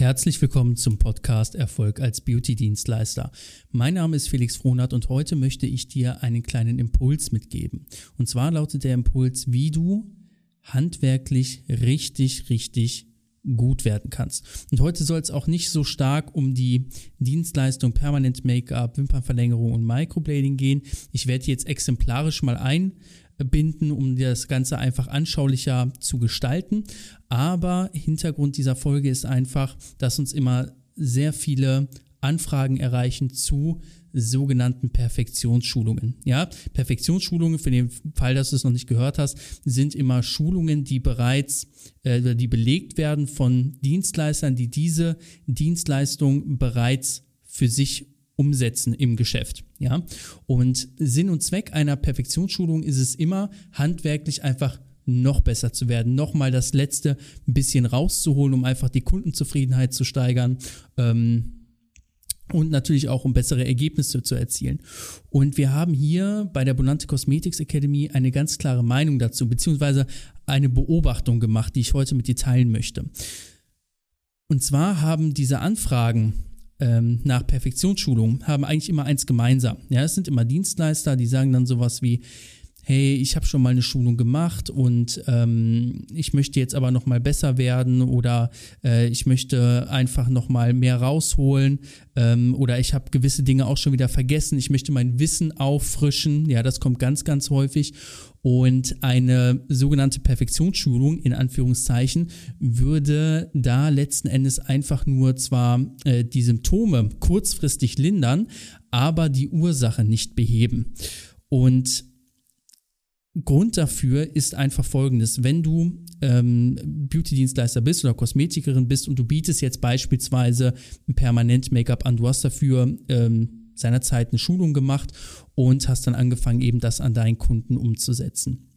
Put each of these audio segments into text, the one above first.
Herzlich willkommen zum Podcast Erfolg als Beauty-Dienstleister. Mein Name ist Felix Frohnert und heute möchte ich dir einen kleinen Impuls mitgeben. Und zwar lautet der Impuls, wie du handwerklich richtig, richtig gut werden kannst. Und heute soll es auch nicht so stark um die Dienstleistung Permanent Make-up, Wimpernverlängerung und Microblading gehen. Ich werde jetzt exemplarisch mal ein binden, um das Ganze einfach anschaulicher zu gestalten. Aber Hintergrund dieser Folge ist einfach, dass uns immer sehr viele Anfragen erreichen zu sogenannten Perfektionsschulungen. Ja, Perfektionsschulungen, für den Fall, dass du es noch nicht gehört hast, sind immer Schulungen, die bereits, äh, die belegt werden von Dienstleistern, die diese Dienstleistung bereits für sich umsetzen im Geschäft. Ja, und Sinn und Zweck einer Perfektionsschulung ist es immer, handwerklich einfach noch besser zu werden, nochmal das letzte bisschen rauszuholen, um einfach die Kundenzufriedenheit zu steigern. Ähm, und natürlich auch um bessere Ergebnisse zu erzielen. Und wir haben hier bei der Bonante Cosmetics Academy eine ganz klare Meinung dazu, beziehungsweise eine Beobachtung gemacht, die ich heute mit dir teilen möchte. Und zwar haben diese Anfragen ähm, nach Perfektionsschulung haben eigentlich immer eins gemeinsam. Ja, es sind immer Dienstleister, die sagen dann sowas wie, hey, ich habe schon mal eine Schulung gemacht und ähm, ich möchte jetzt aber noch mal besser werden oder äh, ich möchte einfach noch mal mehr rausholen ähm, oder ich habe gewisse Dinge auch schon wieder vergessen. Ich möchte mein Wissen auffrischen. Ja, das kommt ganz, ganz häufig. Und eine sogenannte Perfektionsschulung in Anführungszeichen würde da letzten Endes einfach nur zwar äh, die Symptome kurzfristig lindern, aber die Ursache nicht beheben. Und Grund dafür ist einfach folgendes. Wenn du ähm, Beauty-Dienstleister bist oder Kosmetikerin bist und du bietest jetzt beispielsweise permanent Make-up an, du hast dafür ähm, seinerzeit eine Schulung gemacht und hast dann angefangen, eben das an deinen Kunden umzusetzen.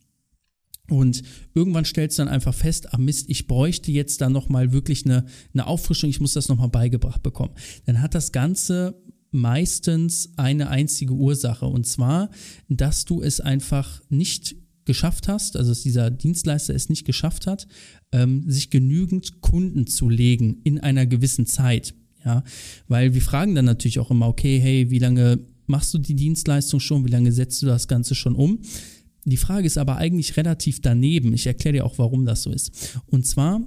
Und irgendwann stellst du dann einfach fest, ah Mist, ich bräuchte jetzt da nochmal wirklich eine, eine Auffrischung, ich muss das nochmal beigebracht bekommen. Dann hat das Ganze meistens eine einzige Ursache und zwar, dass du es einfach nicht geschafft hast, also dass dieser Dienstleister es nicht geschafft hat, ähm, sich genügend Kunden zu legen in einer gewissen Zeit. Ja, weil wir fragen dann natürlich auch immer, okay, hey, wie lange machst du die Dienstleistung schon? Wie lange setzt du das Ganze schon um? Die Frage ist aber eigentlich relativ daneben. Ich erkläre dir auch, warum das so ist. Und zwar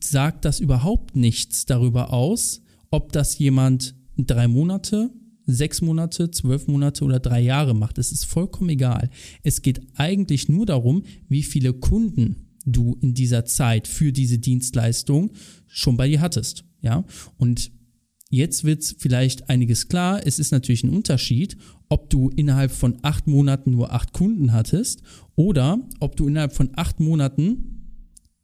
sagt das überhaupt nichts darüber aus, ob das jemand drei Monate, sechs Monate, zwölf Monate oder drei Jahre macht. Es ist vollkommen egal. Es geht eigentlich nur darum, wie viele Kunden du in dieser Zeit für diese Dienstleistung schon bei dir hattest. Ja, und jetzt wird vielleicht einiges klar. Es ist natürlich ein Unterschied, ob du innerhalb von acht Monaten nur acht Kunden hattest oder ob du innerhalb von acht Monaten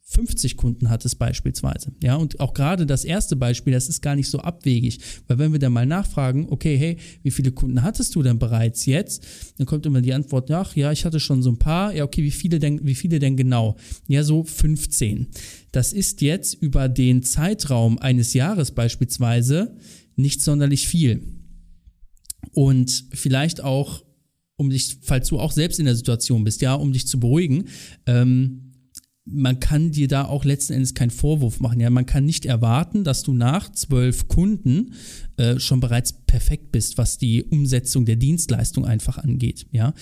50 Kunden hattest beispielsweise. Ja, und auch gerade das erste Beispiel, das ist gar nicht so abwegig, weil wenn wir dann mal nachfragen, okay, hey, wie viele Kunden hattest du denn bereits jetzt? Dann kommt immer die Antwort, ach ja, ich hatte schon so ein paar. Ja, okay, wie viele denn, wie viele denn genau? Ja, so 15. Das ist jetzt über den Zeitraum eines Jahres beispielsweise nicht sonderlich viel. Und vielleicht auch, um dich, falls du auch selbst in der Situation bist, ja, um dich zu beruhigen, ähm, man kann dir da auch letzten Endes keinen Vorwurf machen. Ja, man kann nicht erwarten, dass du nach zwölf Kunden äh, schon bereits perfekt bist, was die Umsetzung der Dienstleistung einfach angeht. Ja,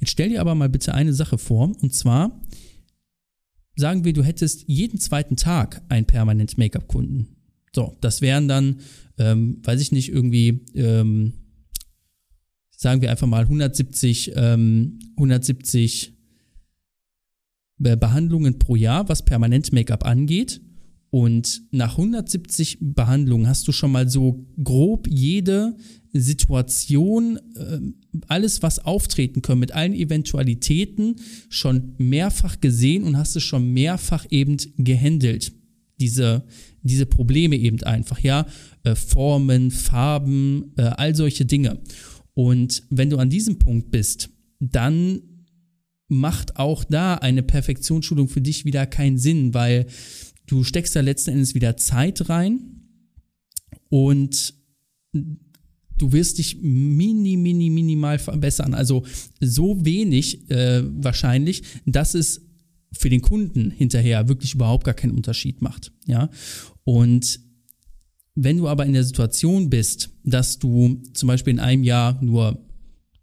jetzt stell dir aber mal bitte eine Sache vor, und zwar sagen wir, du hättest jeden zweiten Tag einen permanent Make-up-Kunden. So, das wären dann, ähm, weiß ich nicht, irgendwie ähm, sagen wir einfach mal 170, ähm, 170 äh, Behandlungen pro Jahr, was permanent Make-up angeht. Und nach 170 Behandlungen hast du schon mal so grob jede Situation, äh, alles, was auftreten können, mit allen Eventualitäten schon mehrfach gesehen und hast es schon mehrfach eben gehandelt. Diese, diese Probleme eben einfach, ja, äh, Formen, Farben, äh, all solche Dinge. Und wenn du an diesem Punkt bist, dann macht auch da eine Perfektionsschulung für dich wieder keinen Sinn, weil Du steckst da letzten Endes wieder Zeit rein und du wirst dich mini, mini, minimal verbessern. Also so wenig äh, wahrscheinlich, dass es für den Kunden hinterher wirklich überhaupt gar keinen Unterschied macht. Ja. Und wenn du aber in der Situation bist, dass du zum Beispiel in einem Jahr nur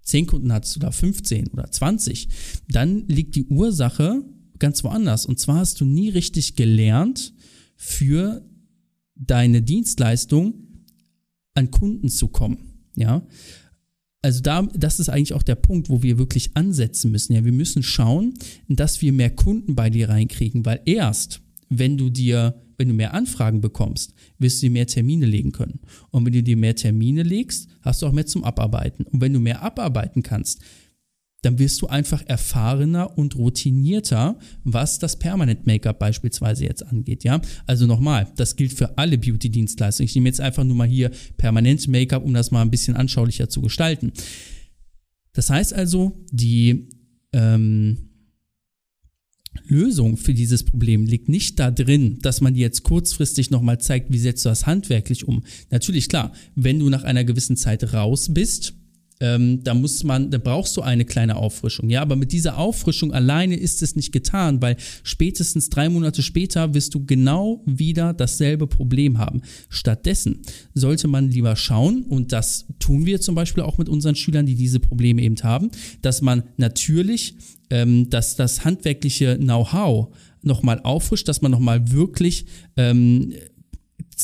10 Kunden hast oder 15 oder 20, dann liegt die Ursache ganz woanders. Und zwar hast du nie richtig gelernt, für deine Dienstleistung an Kunden zu kommen. Ja. Also da, das ist eigentlich auch der Punkt, wo wir wirklich ansetzen müssen. Ja, wir müssen schauen, dass wir mehr Kunden bei dir reinkriegen, weil erst, wenn du dir, wenn du mehr Anfragen bekommst, wirst du dir mehr Termine legen können. Und wenn du dir mehr Termine legst, hast du auch mehr zum Abarbeiten. Und wenn du mehr abarbeiten kannst, dann wirst du einfach erfahrener und routinierter, was das Permanent Make-up beispielsweise jetzt angeht, ja. Also nochmal, das gilt für alle Beauty-Dienstleistungen. Ich nehme jetzt einfach nur mal hier Permanent Make-up, um das mal ein bisschen anschaulicher zu gestalten. Das heißt also, die ähm, Lösung für dieses Problem liegt nicht da drin, dass man dir jetzt kurzfristig nochmal zeigt, wie setzt du das handwerklich um. Natürlich, klar, wenn du nach einer gewissen Zeit raus bist, ähm, da muss man, da brauchst du eine kleine Auffrischung. Ja, aber mit dieser Auffrischung alleine ist es nicht getan, weil spätestens drei Monate später wirst du genau wieder dasselbe Problem haben. Stattdessen sollte man lieber schauen, und das tun wir zum Beispiel auch mit unseren Schülern, die diese Probleme eben haben, dass man natürlich ähm, dass das handwerkliche Know-how nochmal auffrischt, dass man nochmal wirklich ähm,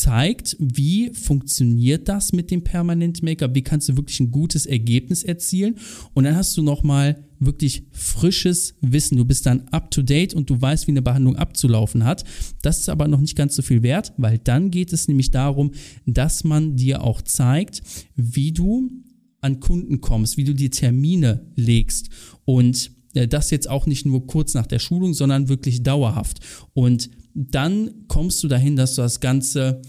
zeigt, wie funktioniert das mit dem Permanent Make-up, wie kannst du wirklich ein gutes Ergebnis erzielen und dann hast du nochmal wirklich frisches Wissen. Du bist dann up to date und du weißt, wie eine Behandlung abzulaufen hat. Das ist aber noch nicht ganz so viel wert, weil dann geht es nämlich darum, dass man dir auch zeigt, wie du an Kunden kommst, wie du dir Termine legst und äh, das jetzt auch nicht nur kurz nach der Schulung, sondern wirklich dauerhaft. Und dann kommst du dahin, dass du das Ganze,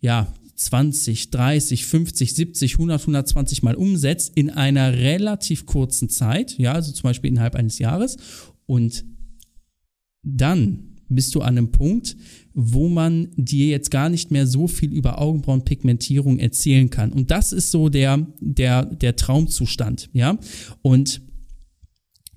ja, 20, 30, 50, 70, 100, 120 Mal umsetzt in einer relativ kurzen Zeit, ja, also zum Beispiel innerhalb eines Jahres. Und dann bist du an einem Punkt, wo man dir jetzt gar nicht mehr so viel über Augenbrauenpigmentierung erzählen kann. Und das ist so der, der, der Traumzustand, ja. Und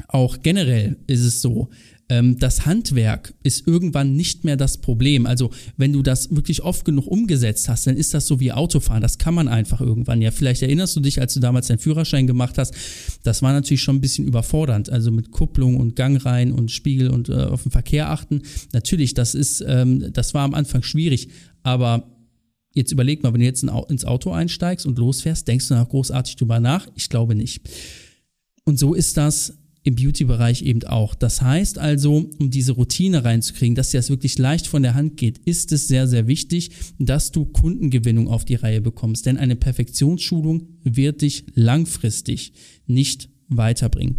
auch generell ist es so, ähm, das Handwerk ist irgendwann nicht mehr das Problem. Also wenn du das wirklich oft genug umgesetzt hast, dann ist das so wie Autofahren. Das kann man einfach irgendwann. Ja, vielleicht erinnerst du dich, als du damals deinen Führerschein gemacht hast, das war natürlich schon ein bisschen überfordernd. Also mit Kupplung und Gangreihen und Spiegel und äh, auf den Verkehr achten. Natürlich, das ist, ähm, das war am Anfang schwierig, aber Jetzt überleg mal, wenn du jetzt ins Auto einsteigst und losfährst, denkst du noch großartig drüber nach? Ich glaube nicht. Und so ist das im Beauty-Bereich eben auch. Das heißt also, um diese Routine reinzukriegen, dass dir das wirklich leicht von der Hand geht, ist es sehr, sehr wichtig, dass du Kundengewinnung auf die Reihe bekommst. Denn eine Perfektionsschulung wird dich langfristig nicht weiterbringen.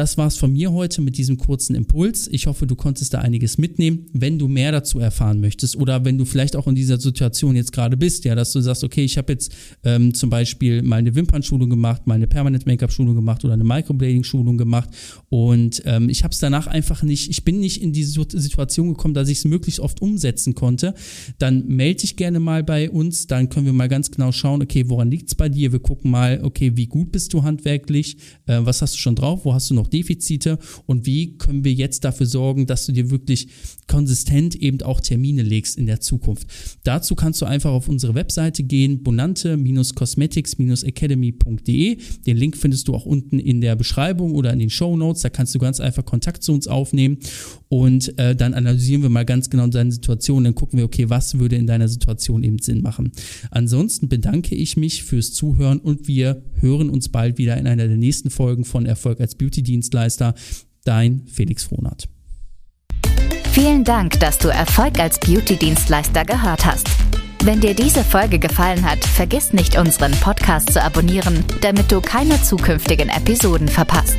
Das war's von mir heute mit diesem kurzen Impuls. Ich hoffe, du konntest da einiges mitnehmen. Wenn du mehr dazu erfahren möchtest oder wenn du vielleicht auch in dieser Situation jetzt gerade bist, ja, dass du sagst, okay, ich habe jetzt ähm, zum Beispiel mal eine Wimpernschulung gemacht, mal eine Permanent Make-up-Schulung gemacht oder eine Microblading-Schulung gemacht und ähm, ich habe es danach einfach nicht, ich bin nicht in diese Situation gekommen, dass ich es möglichst oft umsetzen konnte, dann melde dich gerne mal bei uns, dann können wir mal ganz genau schauen, okay, woran liegt's bei dir? Wir gucken mal, okay, wie gut bist du handwerklich, äh, was hast du schon drauf, wo hast du noch Defizite und wie können wir jetzt dafür sorgen, dass du dir wirklich konsistent eben auch Termine legst in der Zukunft. Dazu kannst du einfach auf unsere Webseite gehen, bonante-cosmetics-academy.de. Den Link findest du auch unten in der Beschreibung oder in den Show Notes. Da kannst du ganz einfach Kontakt zu uns aufnehmen und äh, dann analysieren wir mal ganz genau deine Situation. Dann gucken wir, okay, was würde in deiner Situation eben Sinn machen. Ansonsten bedanke ich mich fürs Zuhören und wir hören uns bald wieder in einer der nächsten Folgen von Erfolg als Beauty Dienstleister. Dein Felix Frohnert. Vielen Dank, dass du Erfolg als Beauty-Dienstleister gehört hast. Wenn dir diese Folge gefallen hat, vergiss nicht, unseren Podcast zu abonnieren, damit du keine zukünftigen Episoden verpasst.